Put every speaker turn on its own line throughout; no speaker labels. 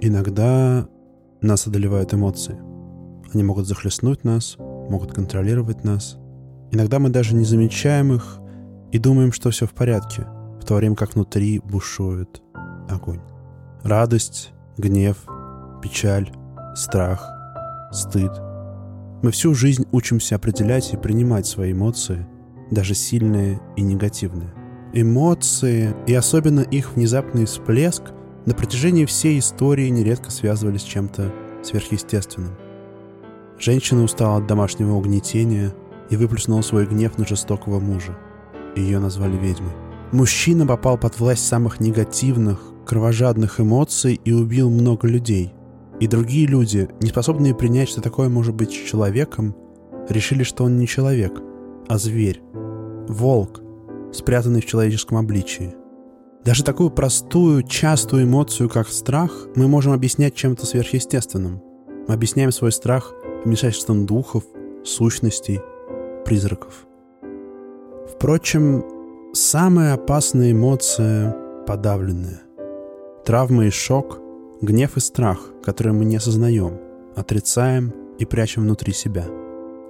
Иногда нас одолевают эмоции. Они могут захлестнуть нас, могут контролировать нас. Иногда мы даже не замечаем их и думаем, что все в порядке, в то время как внутри бушует огонь. Радость, гнев, печаль, страх, стыд. Мы всю жизнь учимся определять и принимать свои эмоции, даже сильные и негативные. Эмоции, и особенно их внезапный всплеск, на протяжении всей истории нередко связывались с чем-то сверхъестественным. Женщина устала от домашнего угнетения и выплеснула свой гнев на жестокого мужа. Ее назвали ведьмой. Мужчина попал под власть самых негативных, кровожадных эмоций и убил много людей. И другие люди, не способные принять, что такое может быть человеком, решили, что он не человек, а зверь. Волк, спрятанный в человеческом обличии. Даже такую простую, частую эмоцию, как страх, мы можем объяснять чем-то сверхъестественным. Мы объясняем свой страх вмешательством духов, сущностей, призраков. Впрочем, самая опасная эмоция — подавленная. Травма и шок, гнев и страх, которые мы не осознаем, отрицаем и прячем внутри себя.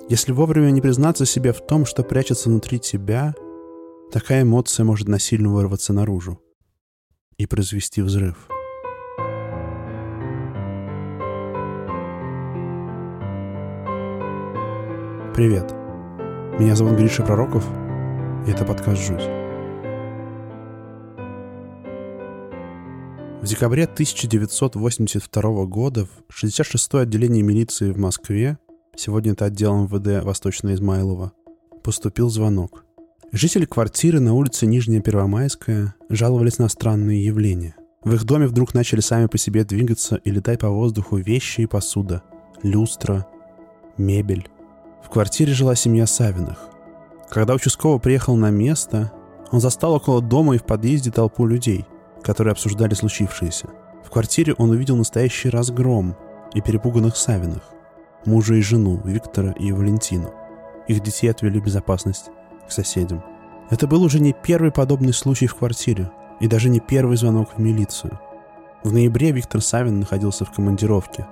Если вовремя не признаться себе в том, что прячется внутри тебя, такая эмоция может насильно вырваться наружу и произвести взрыв. Привет. Меня зовут Гриша Пророков, и это подкаст «Жуть». В декабре 1982 года в 66-е отделение милиции в Москве, сегодня это отдел МВД Восточно-Измайлово, поступил звонок. Жители квартиры на улице Нижняя Первомайская жаловались на странные явления. В их доме вдруг начали сами по себе двигаться и летать по воздуху вещи и посуда, люстра, мебель. В квартире жила семья Савиных. Когда участковый приехал на место, он застал около дома и в подъезде толпу людей, которые обсуждали случившееся. В квартире он увидел настоящий разгром и перепуганных Савиных, мужа и жену Виктора и Валентину. Их детей отвели в безопасность к соседям. Это был уже не первый подобный случай в квартире, и даже не первый звонок в милицию. В ноябре Виктор Савин находился в командировке,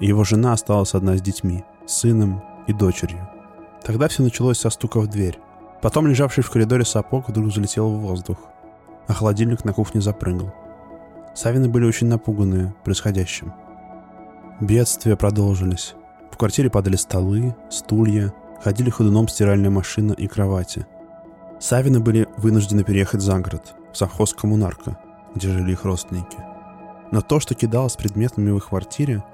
и его жена осталась одна с детьми, сыном и дочерью. Тогда все началось со стука в дверь. Потом лежавший в коридоре сапог вдруг залетел в воздух, а холодильник на кухне запрыгал. Савины были очень напуганы происходящим. Бедствия продолжились. В квартире падали столы, стулья, ходили ходуном стиральная машина и кровати. Савины были вынуждены переехать за город, в совхоз коммунарка, где жили их родственники. Но то, что кидалось предметами в их квартире,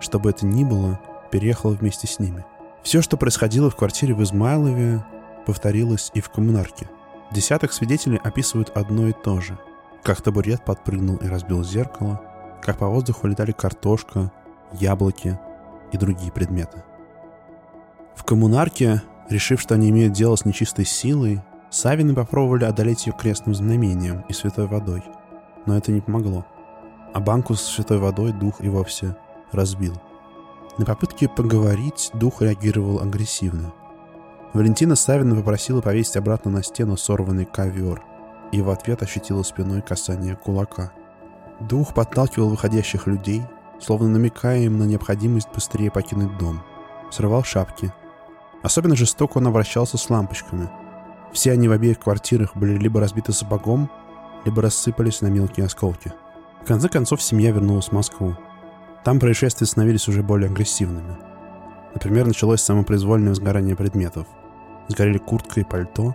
чтобы это ни было, переехало вместе с ними – все, что происходило в квартире в Измайлове, повторилось и в коммунарке. Десяток свидетелей описывают одно и то же. Как табурет подпрыгнул и разбил зеркало, как по воздуху летали картошка, яблоки и другие предметы. В коммунарке, решив, что они имеют дело с нечистой силой, Савины попробовали одолеть ее крестным знамением и святой водой. Но это не помогло. А банку с святой водой дух и вовсе разбил – на попытки поговорить дух реагировал агрессивно. Валентина Савина попросила повесить обратно на стену сорванный ковер и в ответ ощутила спиной касание кулака. Дух подталкивал выходящих людей, словно намекая им на необходимость быстрее покинуть дом. Срывал шапки. Особенно жестоко он обращался с лампочками. Все они в обеих квартирах были либо разбиты сапогом, либо рассыпались на мелкие осколки. В конце концов семья вернулась в Москву. Там происшествия становились уже более агрессивными. Например, началось самопроизвольное сгорание предметов. Сгорели куртка и пальто,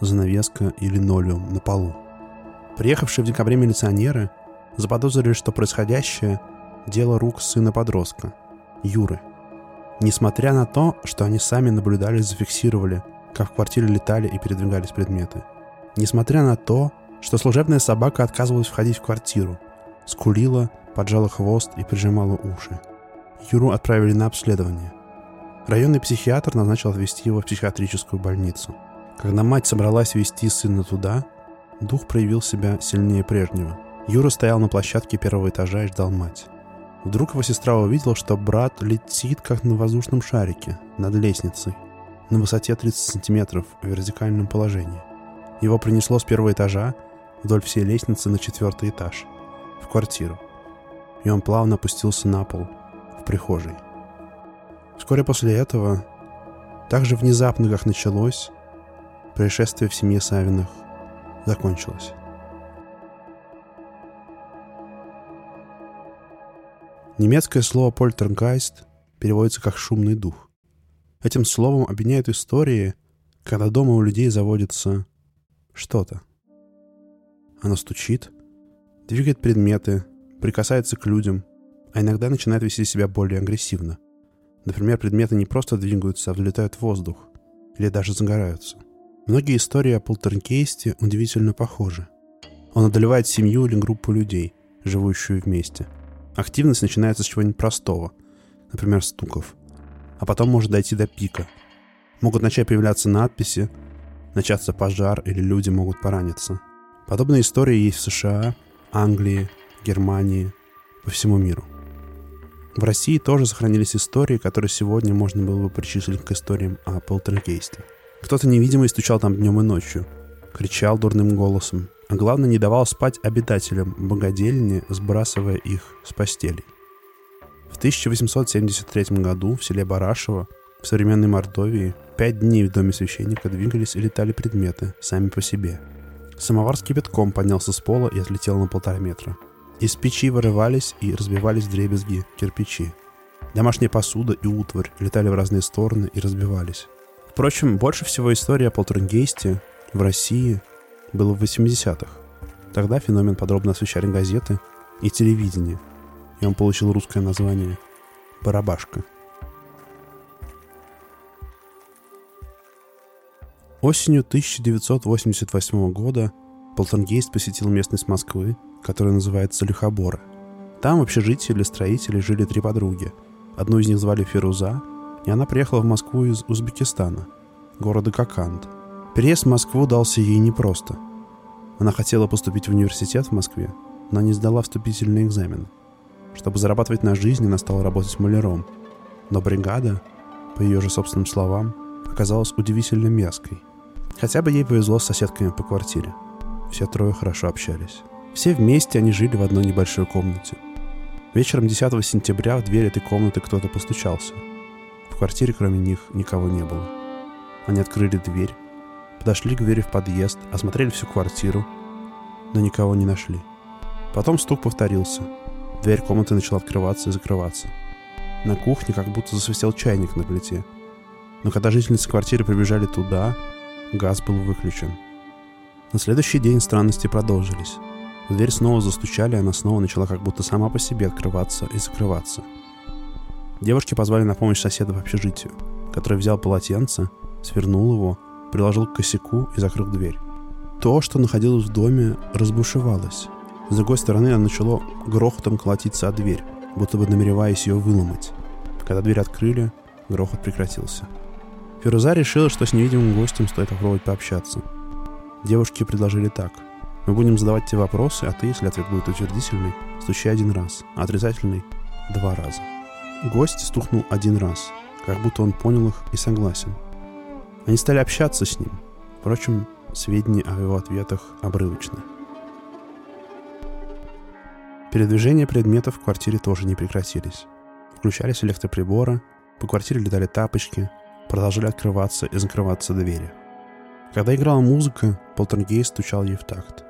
занавеска и линолеум на полу. Приехавшие в декабре милиционеры заподозрили, что происходящее – дело рук сына подростка, Юры. Несмотря на то, что они сами наблюдали и зафиксировали, как в квартире летали и передвигались предметы. Несмотря на то, что служебная собака отказывалась входить в квартиру, скулила поджала хвост и прижимала уши. Юру отправили на обследование. Районный психиатр назначил отвезти его в психиатрическую больницу. Когда мать собралась вести сына туда, дух проявил себя сильнее прежнего. Юра стоял на площадке первого этажа и ждал мать. Вдруг его сестра увидела, что брат летит, как на воздушном шарике, над лестницей, на высоте 30 сантиметров в вертикальном положении. Его принесло с первого этажа вдоль всей лестницы на четвертый этаж, в квартиру. и он плавно опустился на пол в прихожей. Вскоре после этого, так же внезапно, как началось, происшествие в семье Савиных закончилось. Немецкое слово «польтергайст» переводится как «шумный дух». Этим словом объединяют истории, когда дома у людей заводится что-то. Оно стучит, двигает предметы, прикасается к людям, а иногда начинает вести себя более агрессивно. Например, предметы не просто двигаются, а взлетают в воздух или даже загораются. Многие истории о полтергейсте удивительно похожи. Он одолевает семью или группу людей, живущую вместе – Активность начинается с чего-нибудь простого, например, стуков, а потом может дойти до пика. Могут начать появляться надписи, начаться пожар или люди могут пораниться. Подобные истории есть в США, Англии, Германии, по всему миру. В России тоже сохранились истории, которые сегодня можно было бы причислить к историям о полтергейсте. Кто-то невидимый стучал там днем и ночью, кричал дурным голосом, а главное не давал спать обитателям богадельни, сбрасывая их с постелей. В 1873 году в селе Барашево в современной Мордовии пять дней в доме священника двигались и летали предметы сами по себе. Самовар с кипятком поднялся с пола и отлетел на полтора метра. Из печи вырывались и разбивались дребезги кирпичи. Домашняя посуда и утварь летали в разные стороны и разбивались. Впрочем, больше всего история о полтергейсте в России было в 80-х. Тогда феномен подробно освещали газеты и телевидение, и он получил русское название «Барабашка». Осенью 1988 года полтергейст посетил местность Москвы, которая называется Люхобора. Там в общежитии для строителей жили три подруги. Одну из них звали Фируза, и она приехала в Москву из Узбекистана, города Коканд – Переезд в Москву дался ей непросто. Она хотела поступить в университет в Москве, но не сдала вступительный экзамен. Чтобы зарабатывать на жизнь, она стала работать маляром. Но бригада, по ее же собственным словам, оказалась удивительно мерзкой. Хотя бы ей повезло с соседками по квартире. Все трое хорошо общались. Все вместе они жили в одной небольшой комнате. Вечером 10 сентября в дверь этой комнаты кто-то постучался. В квартире кроме них никого не было. Они открыли дверь, Подошли к двери в подъезд, осмотрели всю квартиру, но никого не нашли. Потом стук повторился. Дверь комнаты начала открываться и закрываться. На кухне как будто засвистел чайник на плите. Но когда жительницы квартиры прибежали туда, газ был выключен. На следующий день странности продолжились. В дверь снова застучали, и она снова начала как будто сама по себе открываться и закрываться. Девушки позвали на помощь соседа в общежитию, который взял полотенце, свернул его приложил к косяку и закрыл дверь. То, что находилось в доме, разбушевалось. С другой стороны, оно начало грохотом колотиться о дверь, будто бы намереваясь ее выломать. Когда дверь открыли, грохот прекратился. Фируза решила, что с невидимым гостем стоит попробовать пообщаться. Девушки предложили так. Мы будем задавать тебе вопросы, а ты, если ответ будет утвердительный, стучи один раз, а отрицательный — два раза. Гость стукнул один раз, как будто он понял их и согласен — они стали общаться с ним. Впрочем, сведения о его ответах обрывочны. Передвижения предметов в квартире тоже не прекратились. Включались электроприборы, по квартире летали тапочки, продолжали открываться и закрываться двери. Когда играла музыка, полтергейст стучал ей в такт.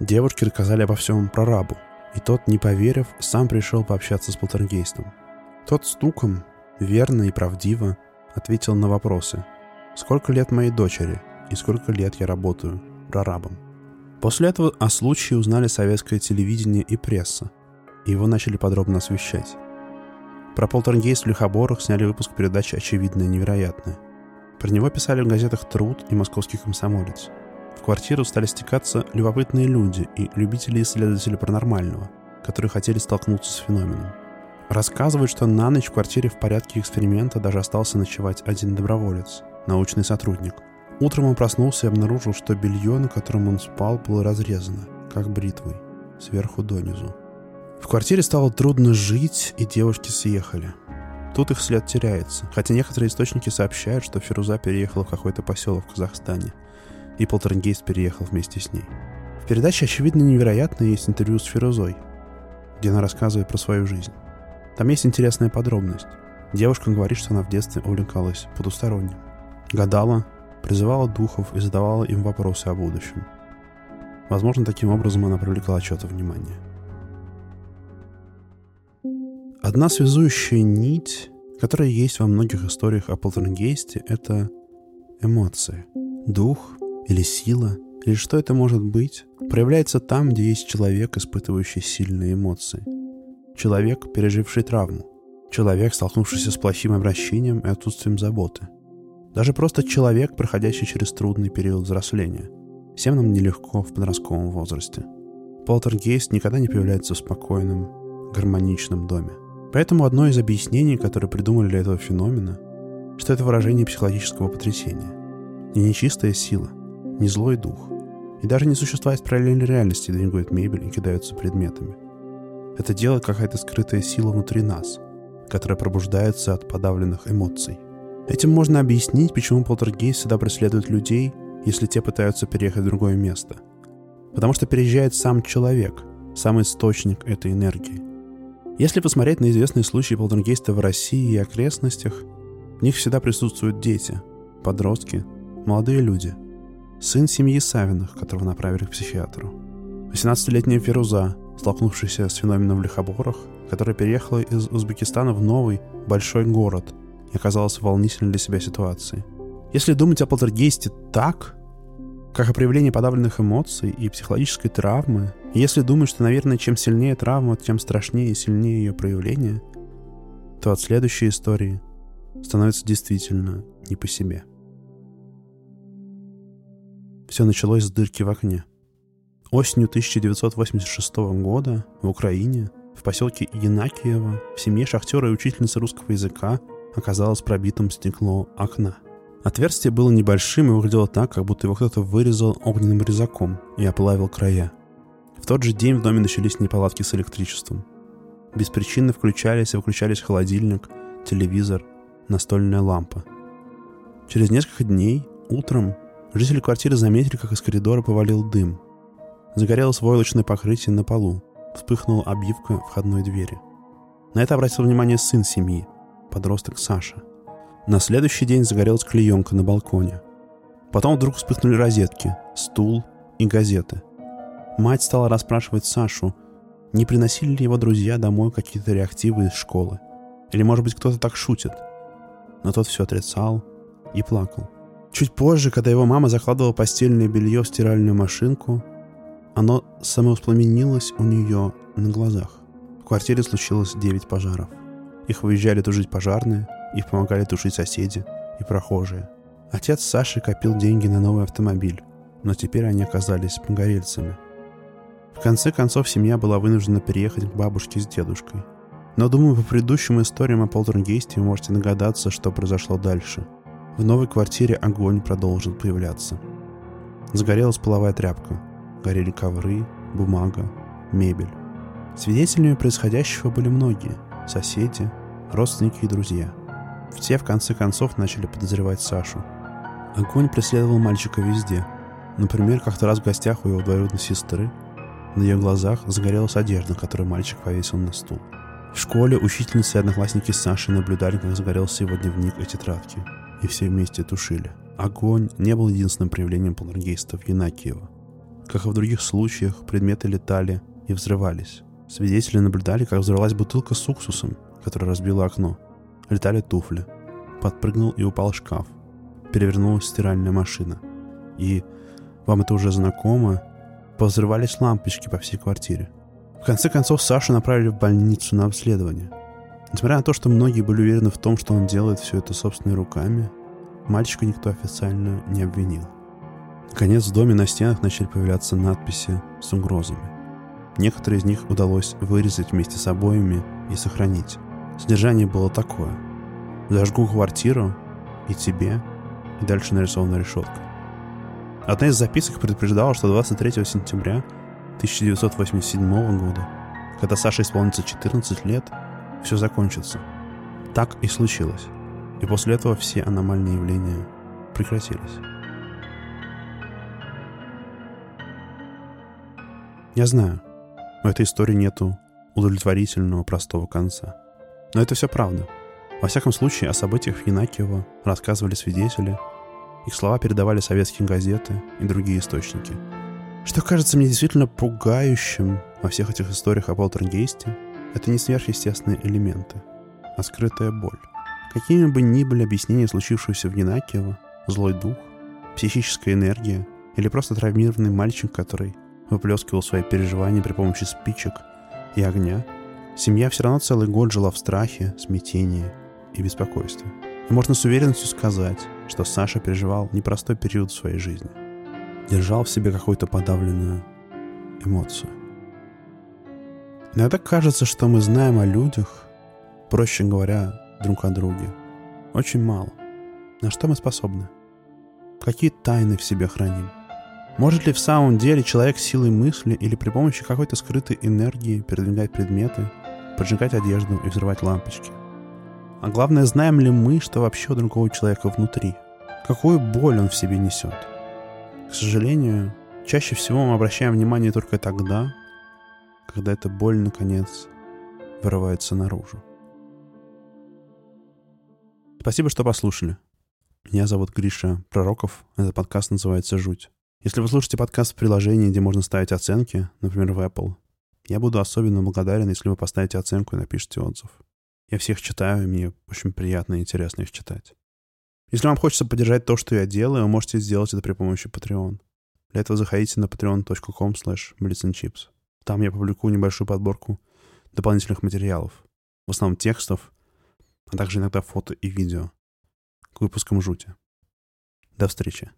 Девушки рассказали обо всем прорабу, и тот, не поверив, сам пришел пообщаться с полтергейстом. Тот стуком, верно и правдиво, ответил на вопросы – сколько лет моей дочери и сколько лет я работаю прорабом. После этого о случае узнали советское телевидение и пресса, и его начали подробно освещать. Про полтергейст в Лихоборах сняли выпуск передачи «Очевидное и невероятное». Про него писали в газетах «Труд» и «Московский комсомолец». В квартиру стали стекаться любопытные люди и любители исследователи паранормального, которые хотели столкнуться с феноменом. Рассказывают, что на ночь в квартире в порядке эксперимента даже остался ночевать один доброволец – научный сотрудник. Утром он проснулся и обнаружил, что белье, на котором он спал, было разрезано, как бритвой, сверху донизу. В квартире стало трудно жить, и девушки съехали. Тут их след теряется, хотя некоторые источники сообщают, что Фируза переехала в какой-то поселок в Казахстане, и полтергейст переехал вместе с ней. В передаче «Очевидно невероятно» есть интервью с Фирузой. где она рассказывает про свою жизнь. Там есть интересная подробность. Девушка говорит, что она в детстве увлекалась потусторонним. Гадала, призывала духов и задавала им вопросы о будущем. Возможно, таким образом она привлекла чье-то внимание. Одна связующая нить, которая есть во многих историях о полтергейсте, это эмоции. Дух или сила, или что это может быть, проявляется там, где есть человек, испытывающий сильные эмоции. Человек, переживший травму. Человек, столкнувшийся с плохим обращением и отсутствием заботы. Даже просто человек, проходящий через трудный период взросления. Всем нам нелегко в подростковом возрасте. Полтергейст никогда не появляется в спокойном, гармоничном доме. Поэтому одно из объяснений, которое придумали для этого феномена, что это выражение психологического потрясения. Не нечистая сила, не злой дух. И даже не существа из параллельной реальности двигают мебель и кидаются предметами. Это делает какая-то скрытая сила внутри нас, которая пробуждается от подавленных эмоций. Этим можно объяснить, почему полтергейст всегда преследует людей, если те пытаются переехать в другое место. Потому что переезжает сам человек, сам источник этой энергии. Если посмотреть на известные случаи полтергейста в России и окрестностях, в них всегда присутствуют дети, подростки, молодые люди. Сын семьи Савиных, которого направили к психиатру. 18-летняя Феруза, столкнувшаяся с феноменом в лихоборах, которая переехала из Узбекистана в новый, большой город и оказалась волнительной для себя ситуации. Если думать о полтергейсте так, как о проявлении подавленных эмоций и психологической травмы, и если думать, что, наверное, чем сильнее травма, тем страшнее и сильнее ее проявление, то от следующей истории становится действительно не по себе. Все началось с дырки в окне. Осенью 1986 года в Украине, в поселке Янакиево, в семье шахтера и учительницы русского языка оказалось пробитым стекло окна. Отверстие было небольшим и выглядело так, как будто его кто-то вырезал огненным резаком и оплавил края. В тот же день в доме начались неполадки с электричеством. Беспричинно включались и выключались холодильник, телевизор, настольная лампа. Через несколько дней, утром, жители квартиры заметили, как из коридора повалил дым. Загорелось войлочное покрытие на полу, вспыхнула обивка входной двери. На это обратил внимание сын семьи, подросток Саша. На следующий день загорелась клеенка на балконе. Потом вдруг вспыхнули розетки, стул и газеты. Мать стала расспрашивать Сашу, не приносили ли его друзья домой какие-то реактивы из школы. Или, может быть, кто-то так шутит – но тот все отрицал и плакал. Чуть позже, когда его мама закладывала постельное белье в стиральную машинку, оно самовоспламенилось у нее на глазах. В квартире случилось 9 пожаров. Их выезжали тушить пожарные, их помогали тушить соседи и прохожие. Отец Саши копил деньги на новый автомобиль, но теперь они оказались погорельцами. В конце концов, семья была вынуждена переехать к бабушке с дедушкой – но думаю, по предыдущим историям о полтергейсте вы можете догадаться, что произошло дальше. В новой квартире огонь продолжил появляться. Загорелась половая тряпка. Горели ковры, бумага, мебель. Свидетелями происходящего были многие. Соседи, родственники и друзья. Все в конце концов начали подозревать Сашу. Огонь преследовал мальчика везде. Например, как-то раз в гостях у его двоюродной сестры на ее глазах загорелась одежда, которую мальчик повесил на стул. В школе учительницы и одноклассники Саши наблюдали, как загорелся его дневник и тетрадки. И все вместе тушили. Огонь не был единственным проявлением полтергейста в Янакиево. Как и в других случаях, предметы летали и взрывались. Свидетели наблюдали, как взорвалась бутылка с уксусом, которая разбила окно. Летали туфли. Подпрыгнул и упал шкаф. Перевернулась стиральная машина. И, вам это уже знакомо, повзрывались лампочки по всей квартире. В конце концов, Сашу направили в больницу на обследование. Несмотря на то, что многие были уверены в том, что он делает все это собственными руками, мальчика никто официально не обвинил. Наконец, в доме на стенах начали появляться надписи с угрозами. Некоторые из них удалось вырезать вместе с обоями и сохранить. Содержание было такое. «Зажгу квартиру, и тебе», и дальше нарисована решетка. Одна из записок предупреждала, что 23 сентября 1987 года, когда Саше исполнится 14 лет, все закончится. Так и случилось. И после этого все аномальные явления прекратились. Я знаю, в этой истории нету удовлетворительного простого конца. Но это все правда. Во всяком случае, о событиях в Янакиево рассказывали свидетели, их слова передавали советские газеты и другие источники. Что кажется мне действительно пугающим во всех этих историях о полтергейсте, это не сверхъестественные элементы, а скрытая боль. Какими бы ни были объяснения случившегося в Янакиево, злой дух, психическая энергия или просто травмированный мальчик, который выплескивал свои переживания при помощи спичек и огня, семья все равно целый год жила в страхе, смятении и беспокойстве. И можно с уверенностью сказать, что Саша переживал непростой период в своей жизни. Держал в себе какую-то подавленную эмоцию. Иногда кажется, что мы знаем о людях, проще говоря, друг о друге. Очень мало. На что мы способны? Какие тайны в себе храним? Может ли в самом деле человек силой мысли или при помощи какой-то скрытой энергии передвигать предметы, поджигать одежду и взрывать лампочки? А главное, знаем ли мы, что вообще у другого человека внутри? Какую боль он в себе несет? К сожалению, чаще всего мы обращаем внимание только тогда, когда эта боль, наконец, вырывается наружу. Спасибо, что послушали. Меня зовут Гриша Пророков. Этот подкаст называется «Жуть». Если вы слушаете подкаст в приложении, где можно ставить оценки, например, в Apple, я буду особенно благодарен, если вы поставите оценку и напишите отзыв. Я всех читаю, и мне очень приятно и интересно их читать. Если вам хочется поддержать то, что я делаю, вы можете сделать это при помощи Patreon. Для этого заходите на patreon.com slash Там я публикую небольшую подборку дополнительных материалов, в основном текстов, а также иногда фото и видео к выпускам жути. До встречи.